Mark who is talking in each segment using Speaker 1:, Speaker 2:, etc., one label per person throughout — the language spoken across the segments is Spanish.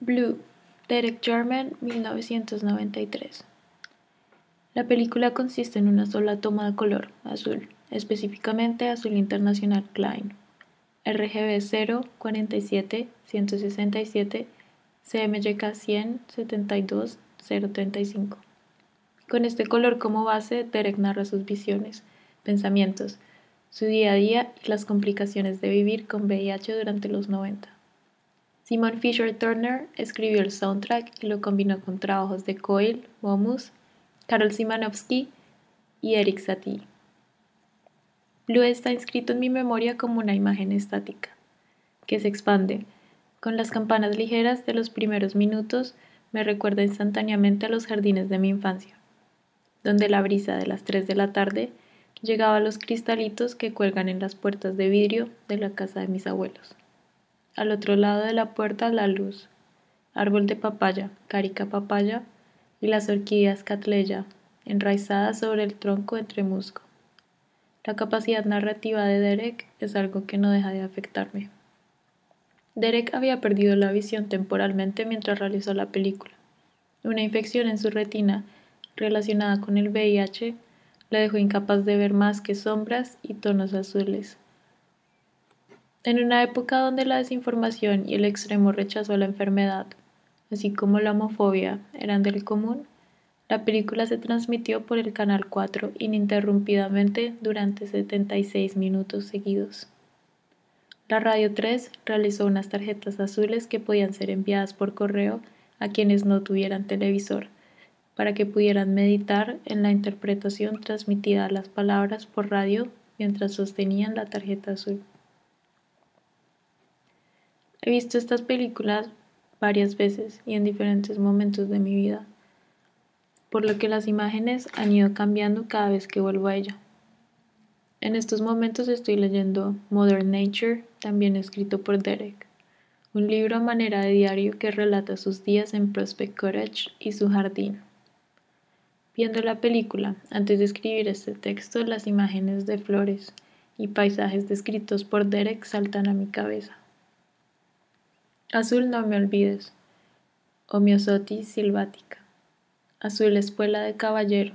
Speaker 1: Blue, Derek Jarman, 1993. La película consiste en una sola toma de color, azul, específicamente azul internacional Klein. RGB 0, 47, 167, CMYK 100, 72, 035. Con este color como base, Derek narra sus visiones, pensamientos, su día a día y las complicaciones de vivir con VIH durante los 90. Simon Fisher Turner escribió el soundtrack y lo combinó con trabajos de Coyle, Momus, Karol Simanowski y Eric Satie. Blue está inscrito en mi memoria como una imagen estática, que se expande. Con las campanas ligeras de los primeros minutos me recuerda instantáneamente a los jardines de mi infancia, donde la brisa de las 3 de la tarde llegaba a los cristalitos que cuelgan en las puertas de vidrio de la casa de mis abuelos. Al otro lado de la puerta la luz, árbol de papaya, carica papaya y las orquídeas catleya, enraizadas sobre el tronco entre musgo. La capacidad narrativa de Derek es algo que no deja de afectarme. Derek había perdido la visión temporalmente mientras realizó la película. Una infección en su retina relacionada con el VIH le dejó incapaz de ver más que sombras y tonos azules. En una época donde la desinformación y el extremo rechazo a la enfermedad, así como la homofobia, eran del común, la película se transmitió por el Canal 4 ininterrumpidamente durante 76 minutos seguidos. La Radio 3 realizó unas tarjetas azules que podían ser enviadas por correo a quienes no tuvieran televisor, para que pudieran meditar en la interpretación transmitida a las palabras por radio mientras sostenían la tarjeta azul. He visto estas películas varias veces y en diferentes momentos de mi vida, por lo que las imágenes han ido cambiando cada vez que vuelvo a ella. En estos momentos estoy leyendo Modern Nature, también escrito por Derek, un libro a manera de diario que relata sus días en Prospect Cottage y su jardín. Viendo la película, antes de escribir este texto, las imágenes de flores y paisajes descritos por Derek saltan a mi cabeza. Azul no me olvides, Homiosotis silvática. Azul espuela de caballero,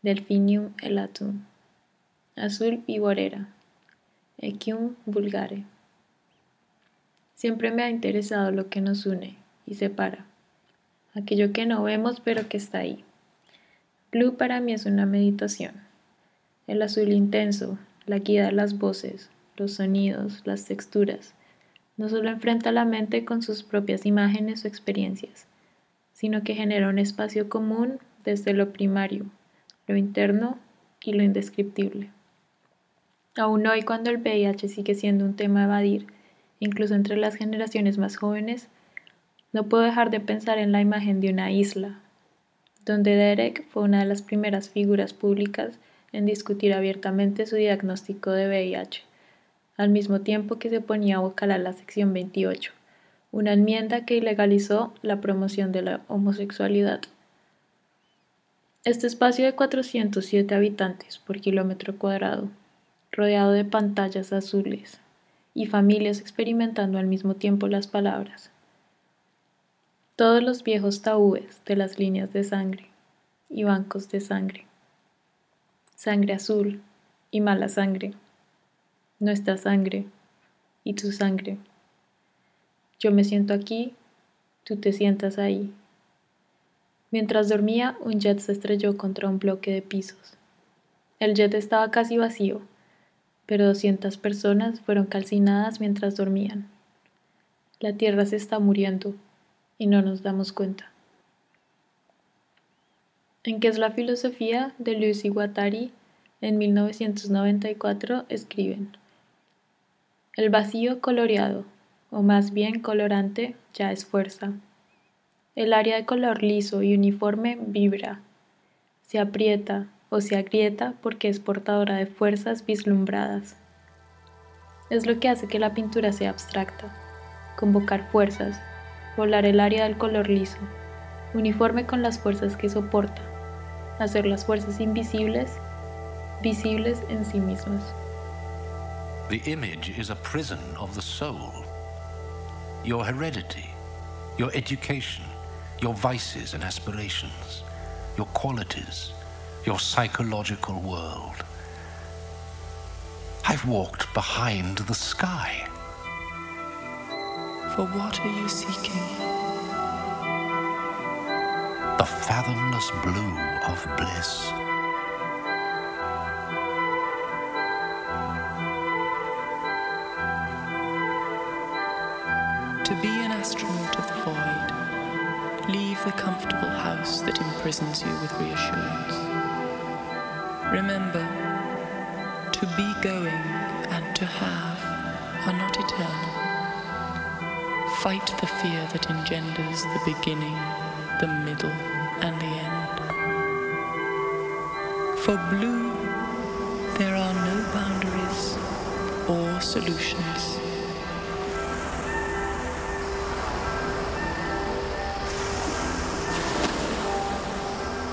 Speaker 1: Delphinium elatum. Azul viborera, Equium vulgare. Siempre me ha interesado lo que nos une y separa, aquello que no vemos pero que está ahí. Blue para mí es una meditación. El azul intenso, la guía de las voces, los sonidos, las texturas, no solo enfrenta la mente con sus propias imágenes o experiencias, sino que genera un espacio común desde lo primario, lo interno y lo indescriptible. Aún hoy, cuando el VIH sigue siendo un tema a evadir, incluso entre las generaciones más jóvenes, no puedo dejar de pensar en la imagen de una isla, donde Derek fue una de las primeras figuras públicas en discutir abiertamente su diagnóstico de VIH al mismo tiempo que se ponía a buscar la sección 28, una enmienda que ilegalizó la promoción de la homosexualidad. Este espacio de 407 habitantes por kilómetro cuadrado, rodeado de pantallas azules y familias experimentando al mismo tiempo las palabras. Todos los viejos tabúes de las líneas de sangre y bancos de sangre. Sangre azul y mala sangre nuestra sangre y tu sangre. Yo me siento aquí, tú te sientas ahí. Mientras dormía, un jet se estrelló contra un bloque de pisos. El jet estaba casi vacío, pero 200 personas fueron calcinadas mientras dormían. La Tierra se está muriendo y no nos damos cuenta. en qué es la filosofía de Lucy Guattari en 1994 escriben El vacío coloreado, o más bien colorante, ya es fuerza. El área de color liso y uniforme vibra, se aprieta o se agrieta porque es portadora de fuerzas vislumbradas. Es lo que hace que la pintura sea abstracta, convocar fuerzas, volar el área del color liso, uniforme con las fuerzas que soporta, hacer las fuerzas invisibles visibles en sí mismas.
Speaker 2: The image is a prison of the soul. Your heredity, your education, your vices and aspirations, your qualities, your psychological world. I've walked behind the sky.
Speaker 3: For what are you seeking?
Speaker 2: The fathomless blue of bliss.
Speaker 3: To be an astronaut of the void, leave the comfortable house that imprisons you with reassurance. Remember, to be going and to have are not eternal. Fight the fear that engenders the beginning, the middle, and the end. For blue, there are no boundaries or solutions.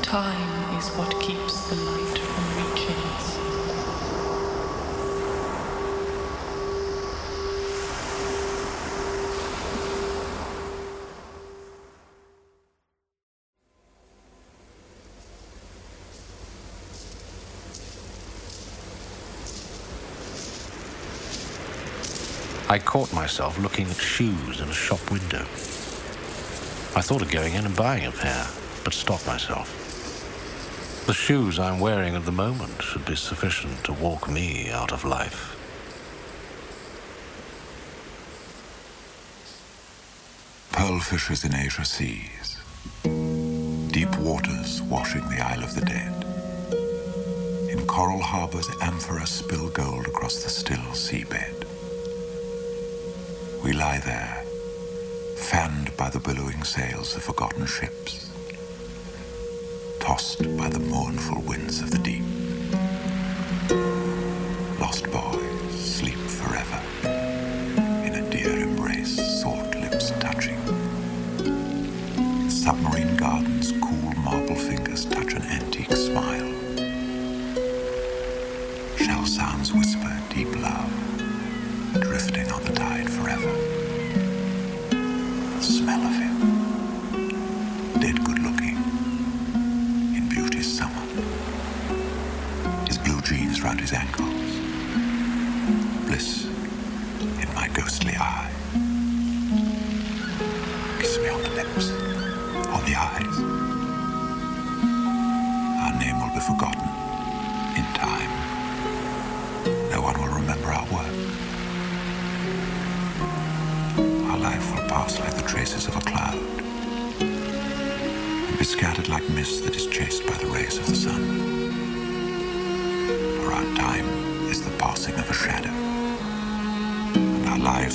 Speaker 3: Time is what keeps the light
Speaker 2: I caught myself looking at shoes in a shop window. I thought of going in and buying a pair, but stopped myself. The shoes I'm wearing at the moment should be sufficient to walk me out of life.
Speaker 4: Pearlfishers in Asia seas. Deep waters washing the Isle of the Dead. In coral harbors, amphora spill gold across the still seabed. We lie there, fanned by the billowing sails of forgotten ships, tossed by the mournful winds of the deep.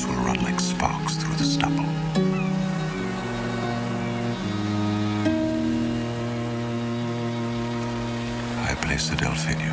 Speaker 4: Will run like sparks through the stubble. I place a delphinium,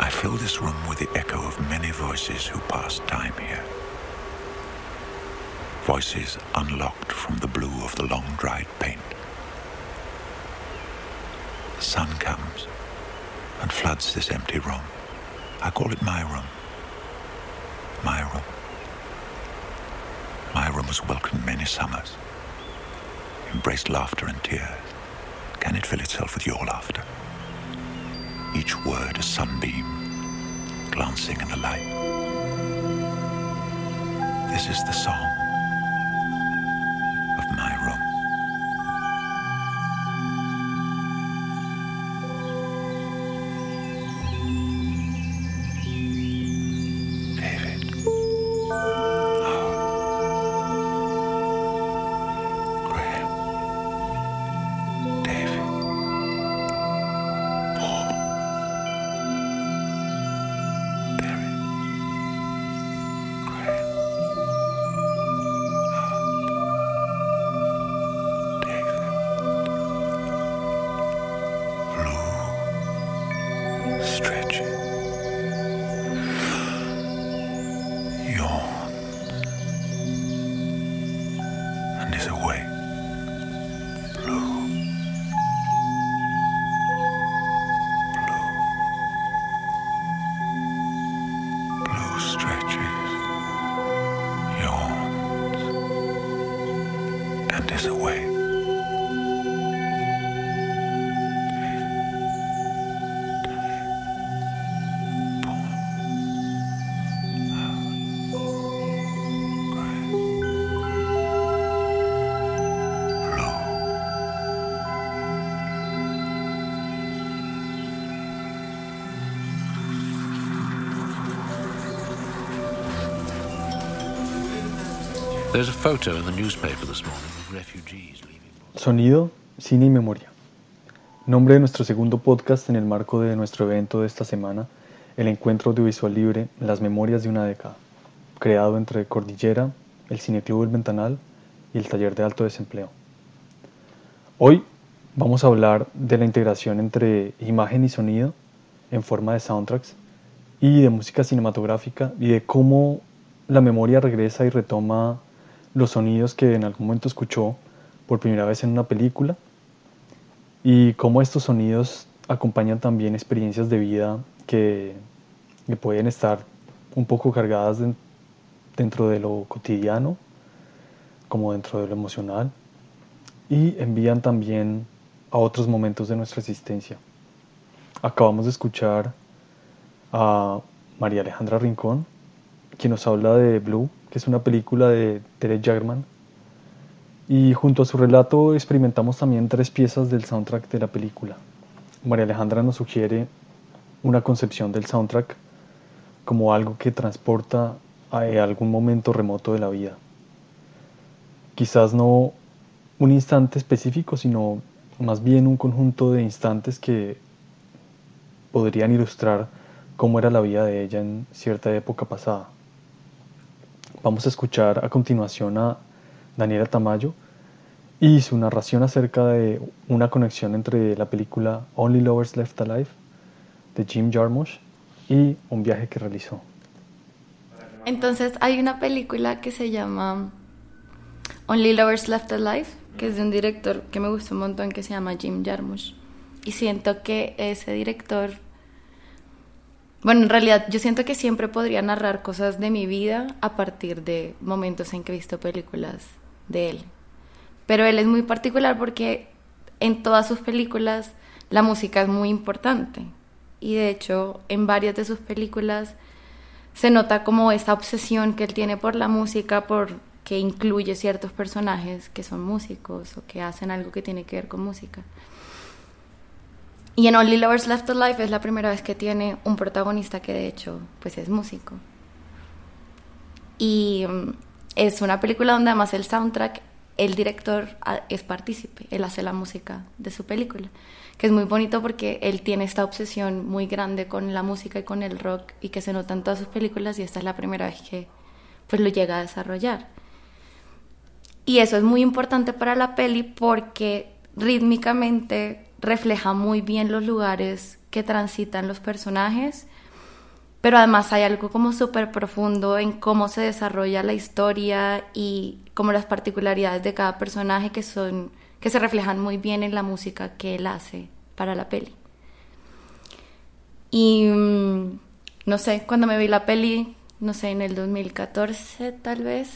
Speaker 4: I fill this room with the echo of many voices who passed time here. Voices unlocked from the blue of the long dried paint. The sun comes and floods this empty room. I call it my room. My room. My room has welcomed many summers, embraced laughter and tears. Can it fill itself with your laughter? Each word a sunbeam glancing in the light. This is the song And is
Speaker 5: Sonido, cine y memoria. Nombre de nuestro segundo podcast en el marco de nuestro evento de esta semana, el Encuentro Audiovisual Libre, Las Memorias de una década, creado entre Cordillera, el Cineclub El Ventanal y el Taller de Alto Desempleo. Hoy vamos a hablar de la integración entre imagen y sonido en forma de soundtracks y de música cinematográfica y de cómo la memoria regresa y retoma los sonidos que en algún momento escuchó por primera vez en una película y cómo estos sonidos acompañan también experiencias de vida que, que pueden estar un poco cargadas de- dentro de lo cotidiano como dentro de lo emocional y envían también a otros momentos de nuestra existencia. Acabamos de escuchar a María Alejandra Rincón, quien nos habla de Blue, que es una película de Derek Jagerman. Y junto a su relato experimentamos también tres piezas del soundtrack de la película. María Alejandra nos sugiere una concepción del soundtrack como algo que transporta a algún momento remoto de la vida. Quizás no un instante específico, sino más bien un conjunto de instantes que podrían ilustrar cómo era la vida de ella en cierta época pasada. Vamos a escuchar a continuación a Daniela Tamayo y su narración acerca de una conexión entre la película Only Lovers Left Alive de Jim Jarmusch y un viaje que realizó.
Speaker 6: Entonces hay una película que se llama Only Lovers Left Alive, que es de un director que me gusta un montón que se llama Jim Jarmusch. Y siento que ese director, bueno, en realidad yo siento que siempre podría narrar cosas de mi vida a partir de momentos en que he visto películas de él. Pero él es muy particular porque en todas sus películas la música es muy importante. Y de hecho, en varias de sus películas se nota como esta obsesión que él tiene por la música, por que incluye ciertos personajes que son músicos o que hacen algo que tiene que ver con música. Y en Only Lovers Left Alive es la primera vez que tiene un protagonista que de hecho pues es músico. Y mm, es una película donde además el soundtrack, el director ah, es partícipe, él hace la música de su película, que es muy bonito porque él tiene esta obsesión muy grande con la música y con el rock y que se nota en todas sus películas y esta es la primera vez que pues lo llega a desarrollar. Y eso es muy importante para la peli porque rítmicamente refleja muy bien los lugares que transitan los personajes pero además hay algo como súper profundo en cómo se desarrolla la historia y como las particularidades de cada personaje que son que se reflejan muy bien en la música que él hace para la peli. Y mm, no sé, cuando me vi la peli, no sé, en el 2014 tal vez,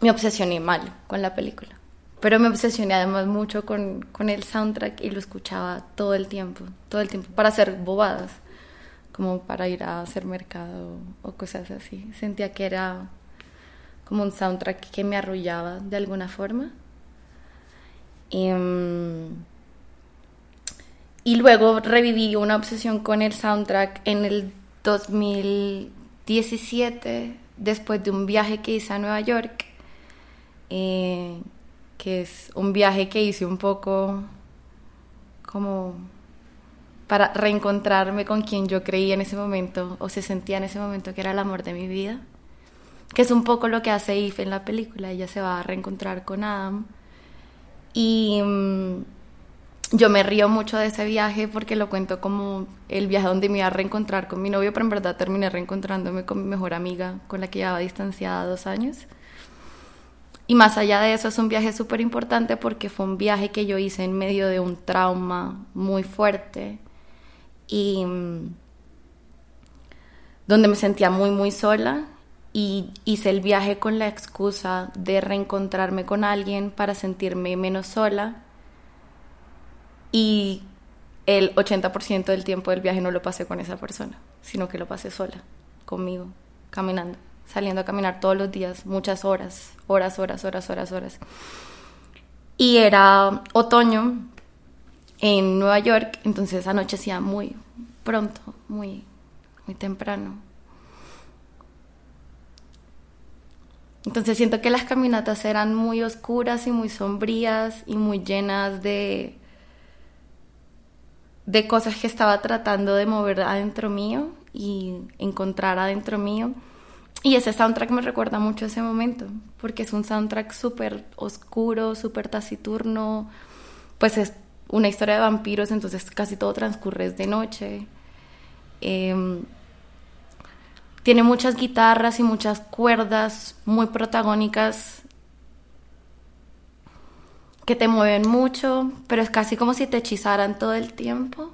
Speaker 6: me obsesioné mal con la película. Pero me obsesioné además mucho con, con el soundtrack y lo escuchaba todo el tiempo, todo el tiempo, para hacer bobadas como para ir a hacer mercado o cosas así. Sentía que era como un soundtrack que me arrullaba de alguna forma. Y, mm, y luego reviví una obsesión con el soundtrack en el 2017, después de un viaje que hice a Nueva York, eh, que es un viaje que hice un poco como para reencontrarme con quien yo creía en ese momento o se sentía en ese momento que era el amor de mi vida. Que es un poco lo que hace Eve en la película. Ella se va a reencontrar con Adam. Y mm, yo me río mucho de ese viaje porque lo cuento como el viaje donde me iba a reencontrar con mi novio, pero en verdad terminé reencontrándome con mi mejor amiga con la que llevaba distanciada dos años. Y más allá de eso es un viaje súper importante porque fue un viaje que yo hice en medio de un trauma muy fuerte y mm, donde me sentía muy, muy sola y hice el viaje con la excusa de reencontrarme con alguien para sentirme menos sola y el 80% del tiempo del viaje no lo pasé con esa persona, sino que lo pasé sola, conmigo, caminando, saliendo a caminar todos los días, muchas horas, horas, horas, horas, horas, horas. Y era otoño en Nueva York, entonces anochecía muy pronto, muy, muy temprano. Entonces siento que las caminatas eran muy oscuras y muy sombrías y muy llenas de, de cosas que estaba tratando de mover adentro mío y encontrar adentro mío. Y ese soundtrack me recuerda mucho ese momento, porque es un soundtrack súper oscuro, súper taciturno, pues es una historia de vampiros, entonces casi todo transcurre de noche. Em, tiene muchas guitarras y muchas cuerdas muy protagónicas que te mueven mucho, pero es casi como si te hechizaran todo el tiempo.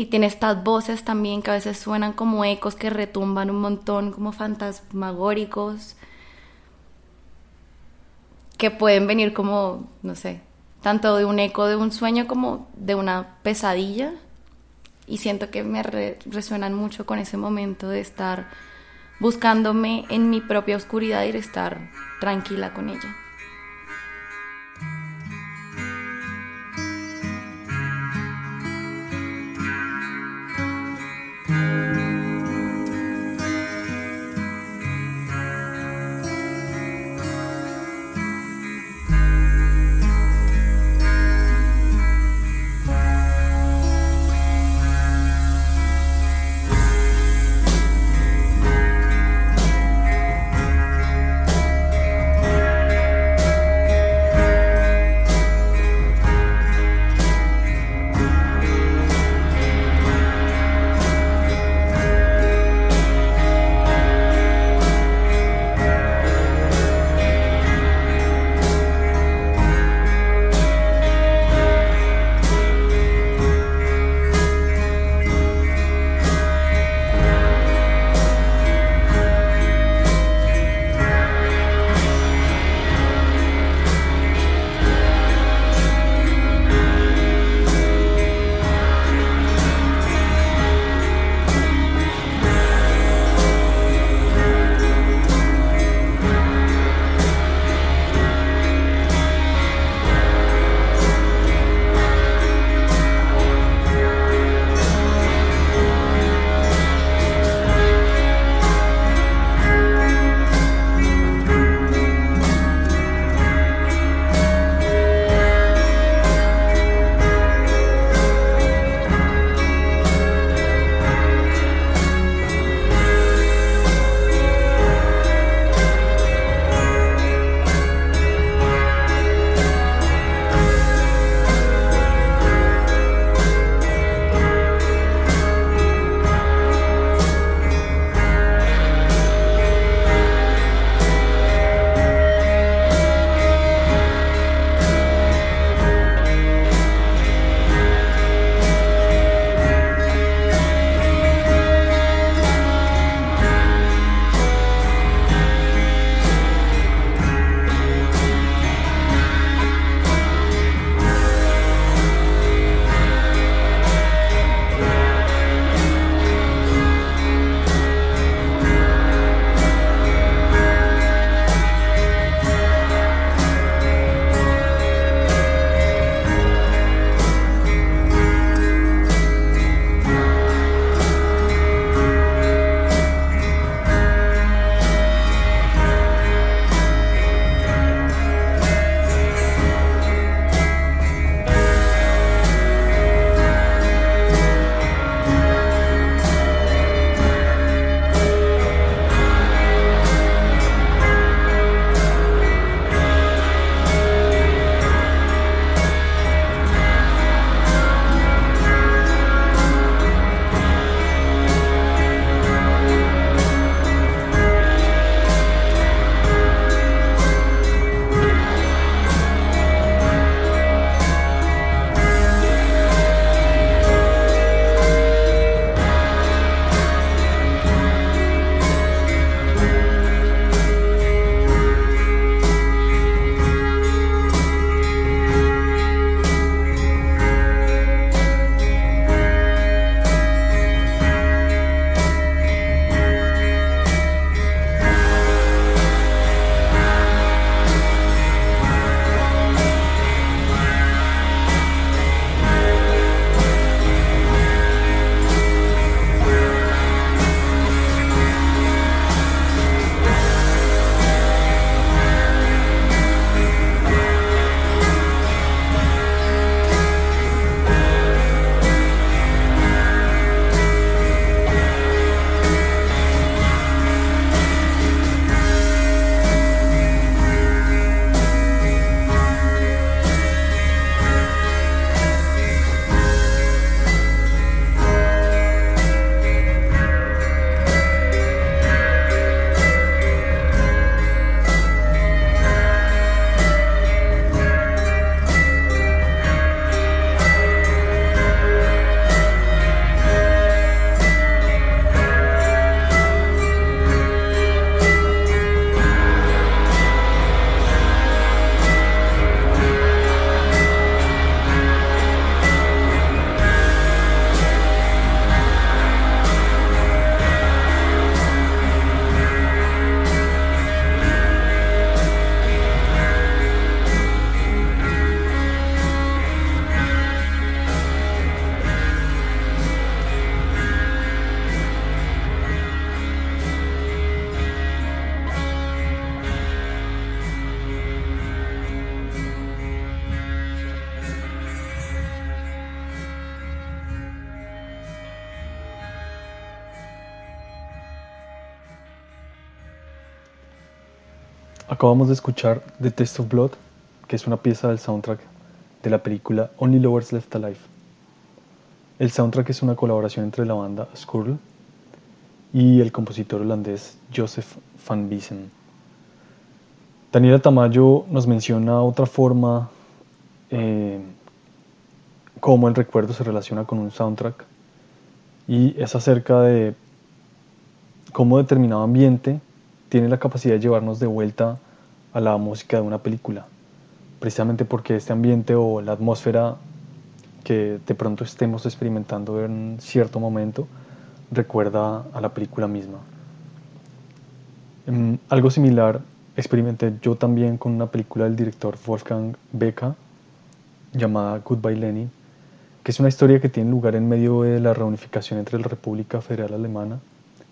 Speaker 6: Y tiene estas voces también que a veces suenan como ecos que retumban un montón, como fantasmagóricos, que pueden venir como, no sé, tanto de un eco de un sueño como de una pesadilla. Y siento que me resuenan mucho con ese momento de estar buscándome en mi propia oscuridad y de estar tranquila con ella.
Speaker 5: Acabamos de escuchar The Taste of Blood, que es una pieza del soundtrack de la película Only Lovers Left Alive. El soundtrack es una colaboración entre la banda Skurl y el compositor holandés Joseph van Biesen. Daniela Tamayo nos menciona otra forma eh, cómo el recuerdo se relaciona con un soundtrack y es acerca de cómo determinado ambiente tiene la capacidad de llevarnos de vuelta a la música de una película, precisamente porque este ambiente o la atmósfera que de pronto estemos experimentando en cierto momento recuerda a la película misma. Mm, algo similar experimenté yo también con una película del director Wolfgang Becker llamada Goodbye Lenin, que es una historia que tiene lugar en medio de la reunificación entre la República Federal Alemana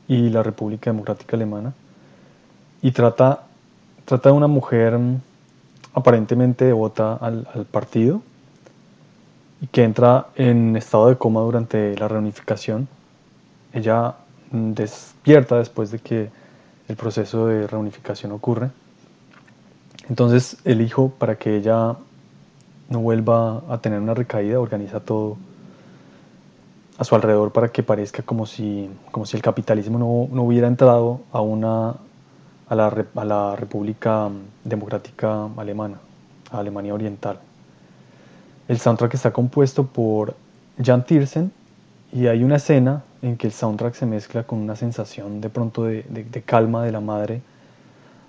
Speaker 5: y la República Democrática Alemana, y trata, trata de una mujer mm, aparentemente devota al, partido y que entra en estado de coma durante la reunificación. Ella mm, despierta después de que el proceso de reunificación ocurre. Entonces el hijo, para que ella no vuelva a tener una recaída, organiza todo a su alrededor para que parezca como si, como si el capitalismo no, no hubiera entrado a, una, a, la, a la República Democrática Alemana, a Alemania Oriental. El soundtrack está compuesto por Jan Tiersen y hay una escena en que el soundtrack se mezcla con una sensación de pronto de, de calma de la madre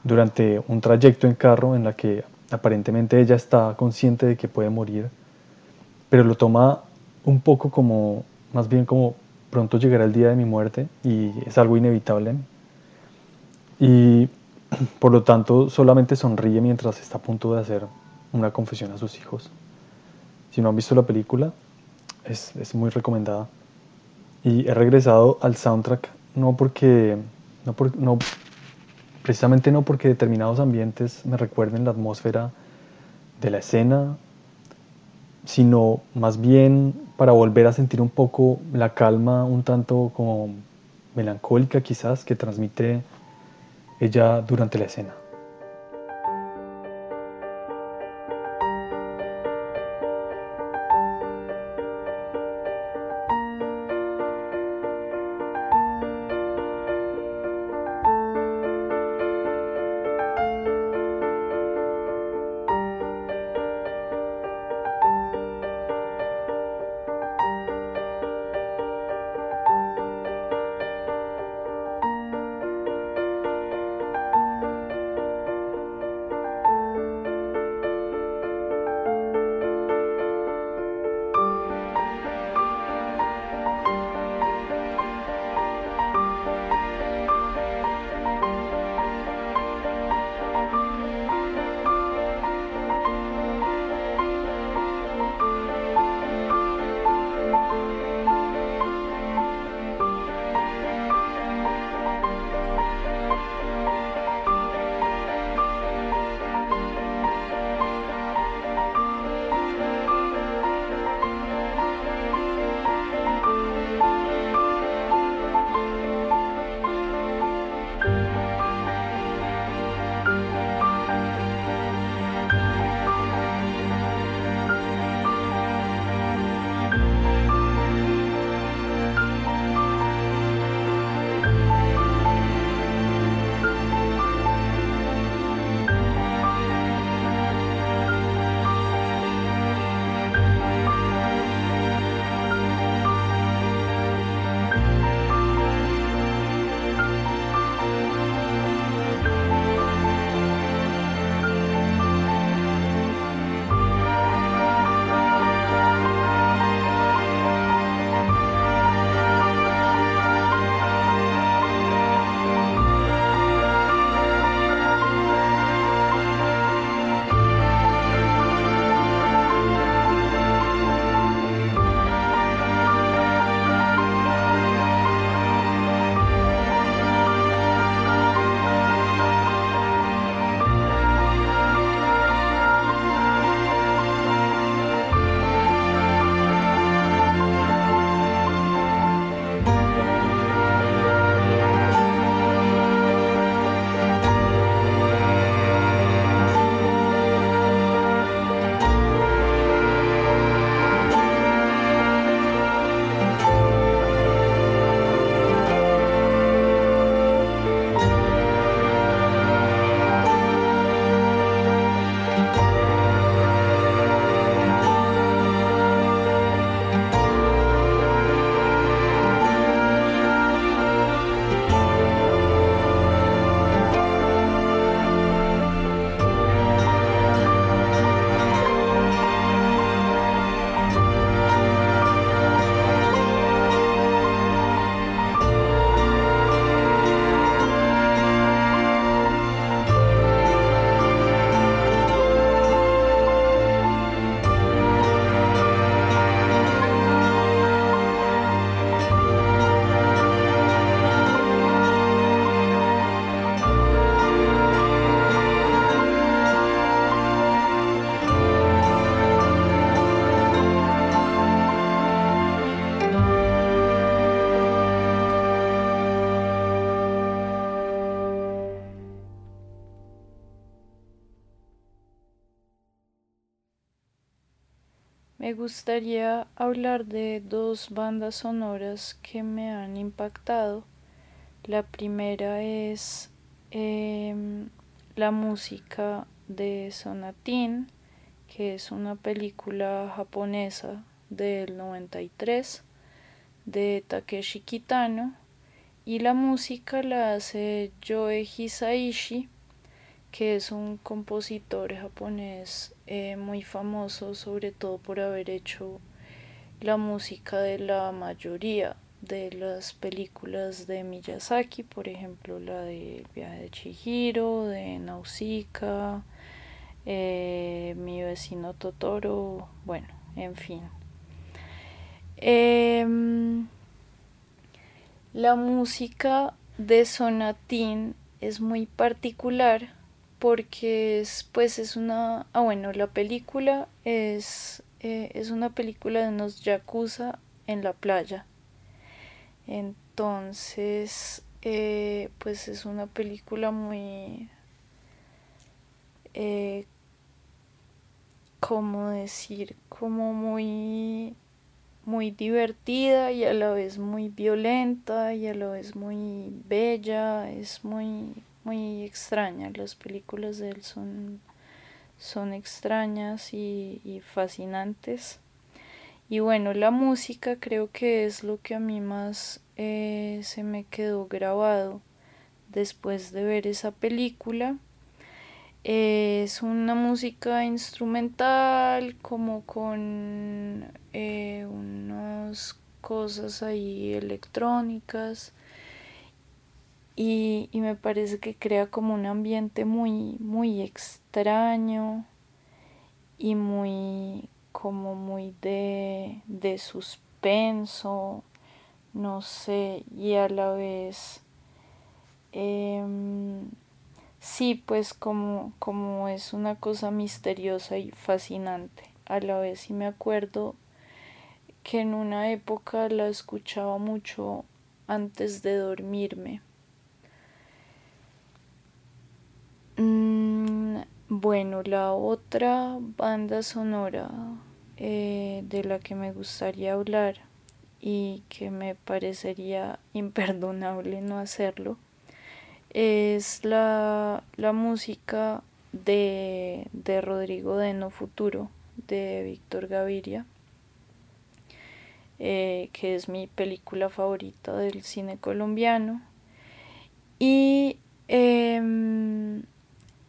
Speaker 5: durante un trayecto en carro en la que aparentemente ella está consciente de que puede morir, pero lo toma un poco como, más bien como pronto llegará el día de mi muerte y es algo inevitable. Y por lo tanto solamente sonríe mientras está a punto de hacer una confesión a sus hijos. Si no han visto la película, es, es muy recomendada. Y he regresado al soundtrack no porque, no, por, no precisamente no porque determinados ambientes me recuerden la atmósfera de la escena, sino más bien para volver a sentir un poco la calma, un tanto como melancólica quizás, que transmite ella durante la escena.
Speaker 7: Gustaría hablar de dos bandas sonoras que me han impactado. La primera es em, la música de Sonatin, que es una película japonesa del 93 de Takeshi Kitano y la música la hace Joe Hisaishi que es un compositor japonés eh, muy famoso sobre todo por haber hecho la música de la mayoría de las películas de Miyazaki, por ejemplo la de Viaje de Chihiro, de Nausicaa, eh, Mi vecino Totoro, bueno, en fin. Em, la música de Sonatín es muy particular porque es, pues es una, ah bueno, la película es, eh, es una película de unos yakuza en la playa. Entonces, eh, pues es una película muy, eh, ¿cómo decir? Como muy muy divertida y a la vez muy violenta y a la vez muy bella, es muy muy extraña, las películas de él son, son extrañas y, fascinantes. Y bueno, la música creo que es lo que a mí más eh, se me quedó grabado después de ver esa película. Es una música instrumental como con eh, unas cosas ahí electrónicas y, me parece que crea como un ambiente muy muy extraño y muy como muy de, de suspenso no sé y a la vez em, Sí, pues como, como es una cosa misteriosa y fascinante a la vez. Y me acuerdo que en una época la escuchaba mucho antes de dormirme. Mm, bueno, la otra banda sonora eh, de la que me gustaría hablar y que me parecería imperdonable no hacerlo es la, música de, de, Rodrigo de No Futuro, de Víctor Gaviria, eh, que es mi película favorita del cine colombiano. Y, em,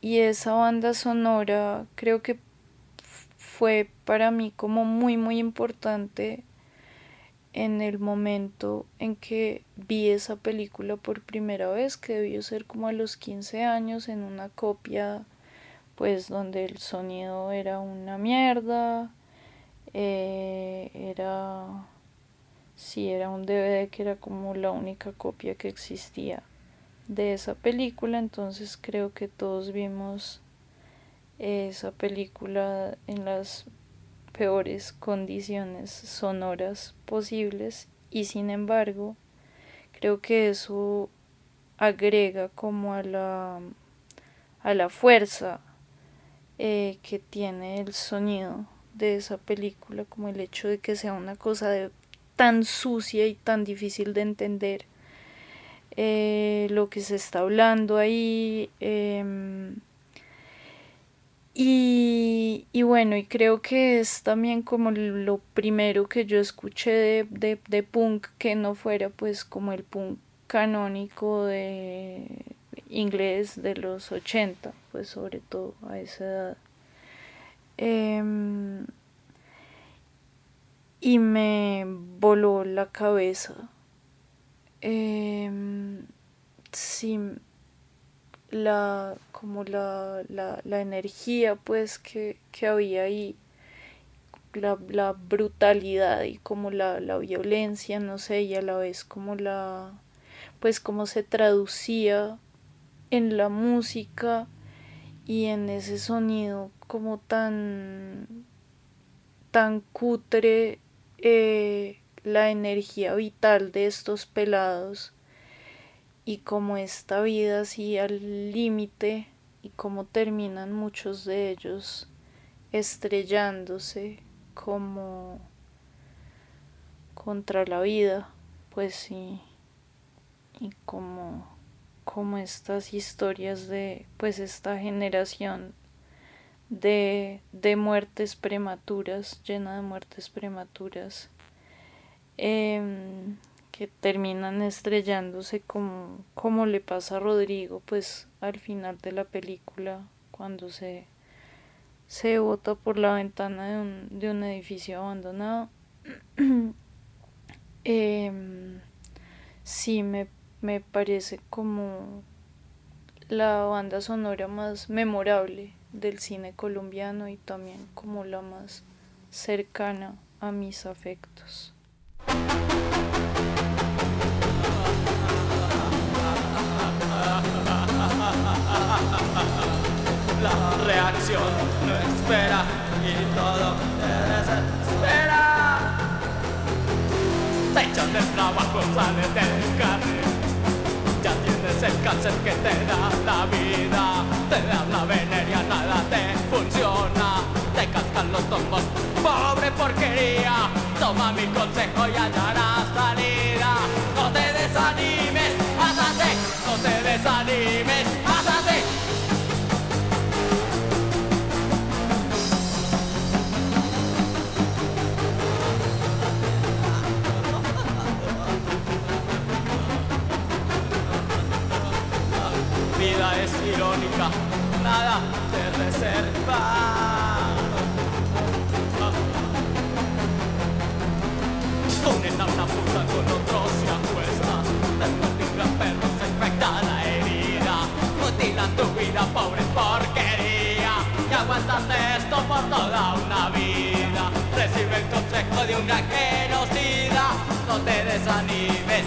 Speaker 7: y esa banda sonora creo que fue para mí como muy muy importante en el momento en que vi esa película por primera vez, que debió ser como a los 15 años, en una copia, pues donde el sonido era una mierda, eh, era, sí, era un DVD que era como la única copia que existía de esa película, entonces creo que todos vimos esa película en las peores condiciones sonoras posibles y sin embargo creo que eso agrega como a la a la fuerza eh, que tiene el sonido de esa película como el hecho de que sea una cosa tan sucia y tan difícil de entender eh, lo que se está hablando ahí em, y, y, bueno, y creo que es también como lo primero que yo escuché de, de, punk que no fuera pues como el punk canónico de inglés de los 80, pues sobre todo a esa edad. Em, y me voló la cabeza. Eh, sí, la como la, la, la energía pues que, que, había ahí la, la brutalidad y como la, la, violencia no sé y a la vez como la pues como se traducía en la música y en ese sonido como tan tan cutre eh, la energía vital de estos pelados y como esta vida así al límite y cómo terminan muchos de ellos estrellándose como contra la vida, pues sí, y como, como estas historias de pues esta generación de, de muertes prematuras, llena de muertes prematuras, em, que terminan estrellándose como, como le pasa a Rodrigo, pues al final de la película, cuando se, se bota por la ventana de un, de un edificio abandonado. eh, sí, me, me parece como la banda sonora más memorable del cine colombiano y también como la más cercana a mis afectos.
Speaker 8: La reacción no espera y todo te desespera. Te echan del trabajo, sales del carril. Ya tienes el cáncer que te da la vida. Te da la veneria, nada te funciona. Te cascan los tombos, pobre porquería. Toma mi consejo y hallarás salida. No te desanimes, pásate No te desanimes, pásate vida es irónica, nada te reserva. Una. Recibe el consejo de un gran genocida, no te desanimes,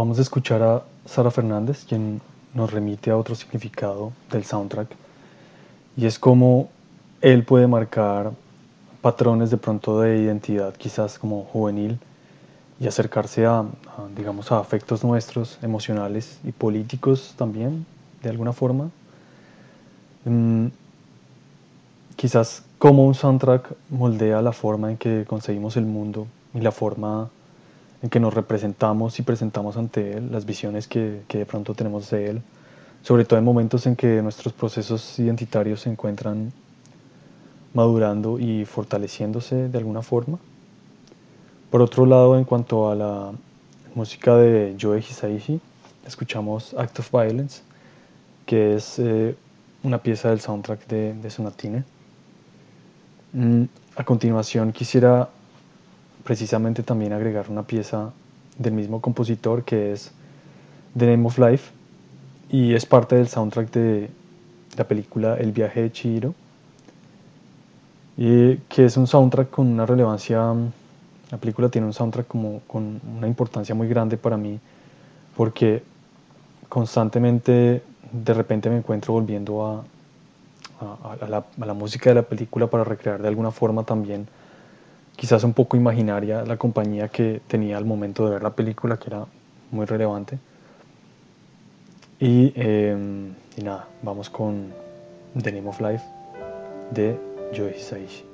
Speaker 5: Acabamos de escuchar a Sara Fernández, quien nos remite a otro significado del soundtrack, y es como él puede marcar patrones de pronto de identidad, quizás como juvenil, y acercarse a, digamos, a afectos nuestros, emocionales y políticos también, de alguna forma. Mm, quizás como un soundtrack moldea la forma en que concebimos el mundo y la forma en que nos representamos y presentamos ante Él, las visiones que, que, de pronto tenemos de Él, sobre todo en momentos en que nuestros procesos identitarios se encuentran madurando y fortaleciéndose de alguna forma. Por otro lado, en cuanto a la música de Joe Hisaishi, escuchamos Act of Violence, que es eh, una pieza del soundtrack de, de Sonatine. Mm, a continuación quisiera precisamente también agregar una pieza del mismo compositor que es The Name of Life y es parte del soundtrack de la película El viaje de Chihiro y que es un soundtrack con una relevancia la película tiene un soundtrack como con una importancia muy grande para mí porque constantemente de repente me encuentro volviendo a, la, a la música de la película para recrear de alguna forma también quizás un poco imaginaria la compañía que tenía al momento de ver la película, que era muy relevante. Y, eh, y nada, vamos con The Name of Life de Joe Hisaishi.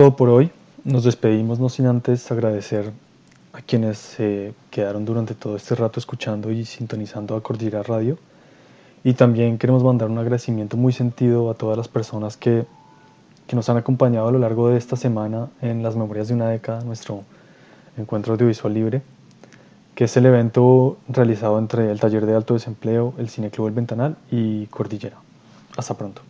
Speaker 5: Todo por hoy. Nos despedimos no sin antes agradecer a quienes se quedaron durante todo este rato escuchando y sintonizando a Cordillera Radio. Y también queremos mandar un agradecimiento muy sentido a todas las personas que, que nos han acompañado a lo largo de esta semana en las memorias de una década, nuestro encuentro audiovisual libre, que es el evento realizado entre el Taller de Alto Desempleo, el Cine Club El Ventanal y Cordillera. Hasta pronto.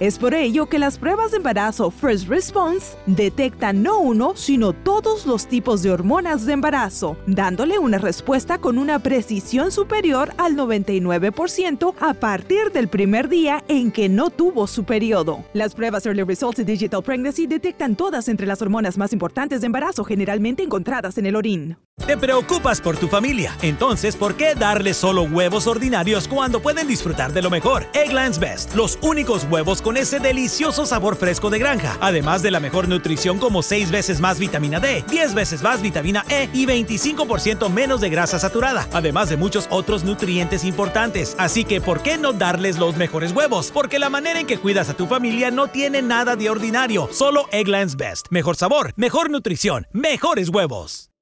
Speaker 9: Es por ello que las pruebas de embarazo First Response detectan no uno, sino todos los tipos de hormonas de embarazo, dándole una respuesta con una precisión superior al 99% a partir del primer día en que no tuvo su periodo. Las pruebas Early Results y Digital Pregnancy detectan todas entre las hormonas más importantes de embarazo generalmente encontradas en el orín.
Speaker 10: Te preocupas por tu familia, entonces ¿por qué darles solo huevos ordinarios cuando pueden disfrutar de lo mejor? Egglands Best, los únicos huevos con ese delicioso sabor fresco de granja, además de la mejor nutrición como 6 veces más vitamina D, 10 veces más vitamina E y 25% menos de grasa saturada, además de muchos otros nutrientes importantes. Así que ¿por qué no darles los mejores huevos? Porque la manera en que cuidas a tu familia no tiene nada de ordinario, solo Egglands Best. Mejor sabor, mejor nutrición, mejores huevos.